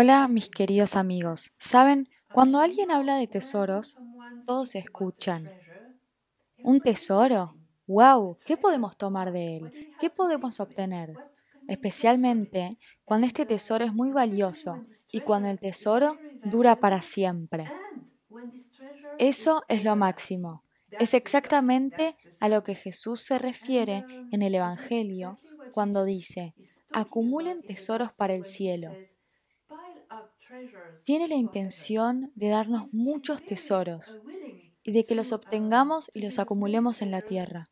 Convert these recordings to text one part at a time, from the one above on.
Hola, mis queridos amigos. Saben, cuando alguien habla de tesoros, todos escuchan. ¿Un tesoro? ¡Wow! ¿Qué podemos tomar de él? ¿Qué podemos obtener? Especialmente cuando este tesoro es muy valioso y cuando el tesoro dura para siempre. Eso es lo máximo. Es exactamente a lo que Jesús se refiere en el Evangelio cuando dice, acumulen tesoros para el cielo tiene la intención de darnos muchos tesoros y de que los obtengamos y los acumulemos en la tierra.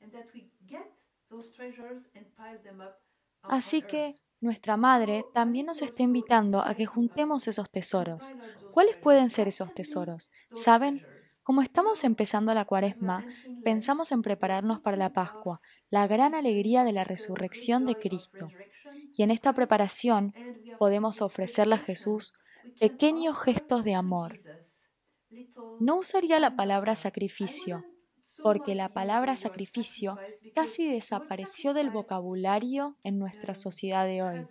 Así que nuestra Madre también nos está invitando a que juntemos esos tesoros. ¿Cuáles pueden ser esos tesoros? ¿Saben? Como estamos empezando la cuaresma, pensamos en prepararnos para la Pascua, la gran alegría de la resurrección de Cristo. Y en esta preparación podemos ofrecerle a Jesús pequeños gestos de amor. No usaría la palabra sacrificio, porque la palabra sacrificio casi desapareció del vocabulario en nuestra sociedad de hoy.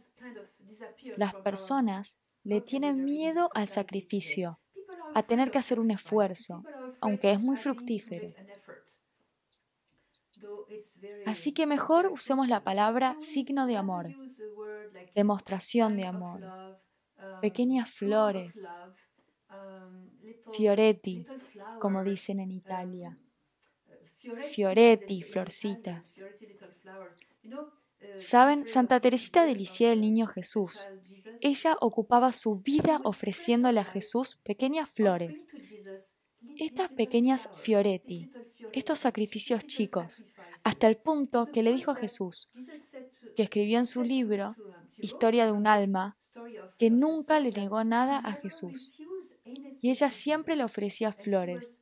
Las personas le tienen miedo al sacrificio, a tener que hacer un esfuerzo, aunque es muy fructífero. Así que mejor usemos la palabra signo de amor, demostración de amor, pequeñas flores, fioretti, como dicen en Italia. Fioretti, florcitas. Saben, Santa Teresita de Lisieux del Niño Jesús, ella ocupaba su vida ofreciéndole a Jesús pequeñas flores. Estas pequeñas fioretti, estos sacrificios chicos, hasta el punto que le dijo a Jesús, que escribió en su libro, Historia de un alma, que nunca le negó nada a Jesús. Y ella siempre le ofrecía flores,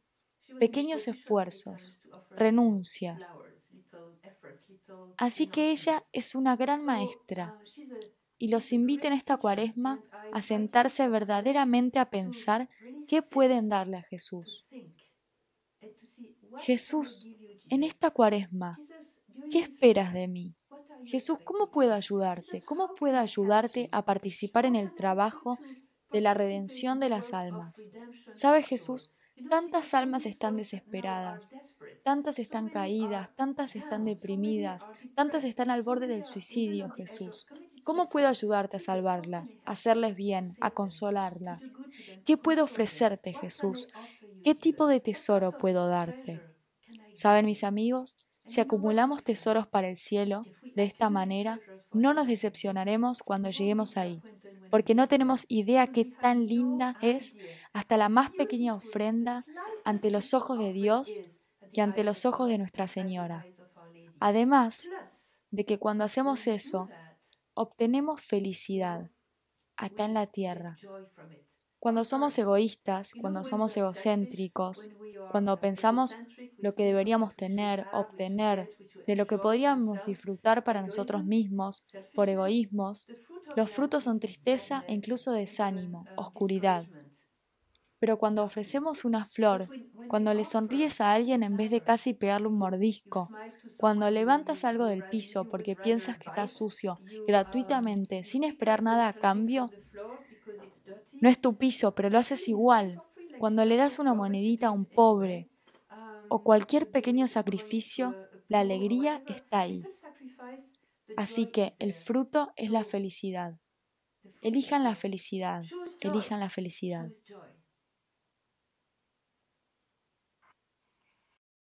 pequeños esfuerzos, renuncias. Así que ella es una gran maestra y los invito en esta cuaresma a sentarse verdaderamente a pensar qué pueden darle a Jesús. Jesús, en esta cuaresma, ¿qué esperas de mí? Jesús, ¿cómo puedo ayudarte? ¿Cómo puedo ayudarte a participar en el trabajo de la redención de las almas? ¿Sabe Jesús? Tantas almas están desesperadas, tantas están caídas, tantas están deprimidas, tantas están al borde del suicidio, Jesús. ¿Cómo puedo ayudarte a salvarlas, a hacerles bien, a consolarlas? ¿Qué puedo ofrecerte, Jesús? ¿Qué tipo de tesoro puedo darte? ¿Saben mis amigos? Si acumulamos tesoros para el cielo, de esta manera, no nos decepcionaremos cuando lleguemos ahí, porque no tenemos idea qué tan linda es hasta la más pequeña ofrenda ante los ojos de Dios que ante los ojos de Nuestra Señora. Además de que cuando hacemos eso, obtenemos felicidad acá en la tierra. Cuando somos egoístas, cuando somos egocéntricos, cuando pensamos lo que deberíamos tener, obtener, de lo que podríamos disfrutar para nosotros mismos, por egoísmos, los frutos son tristeza e incluso desánimo, oscuridad. Pero cuando ofrecemos una flor, cuando le sonríes a alguien en vez de casi pegarle un mordisco, cuando levantas algo del piso porque piensas que está sucio, gratuitamente, sin esperar nada a cambio, no es tu piso, pero lo haces igual. Cuando le das una monedita a un pobre o cualquier pequeño sacrificio, la alegría está ahí. Así que el fruto es la felicidad. Elijan la felicidad, elijan la felicidad.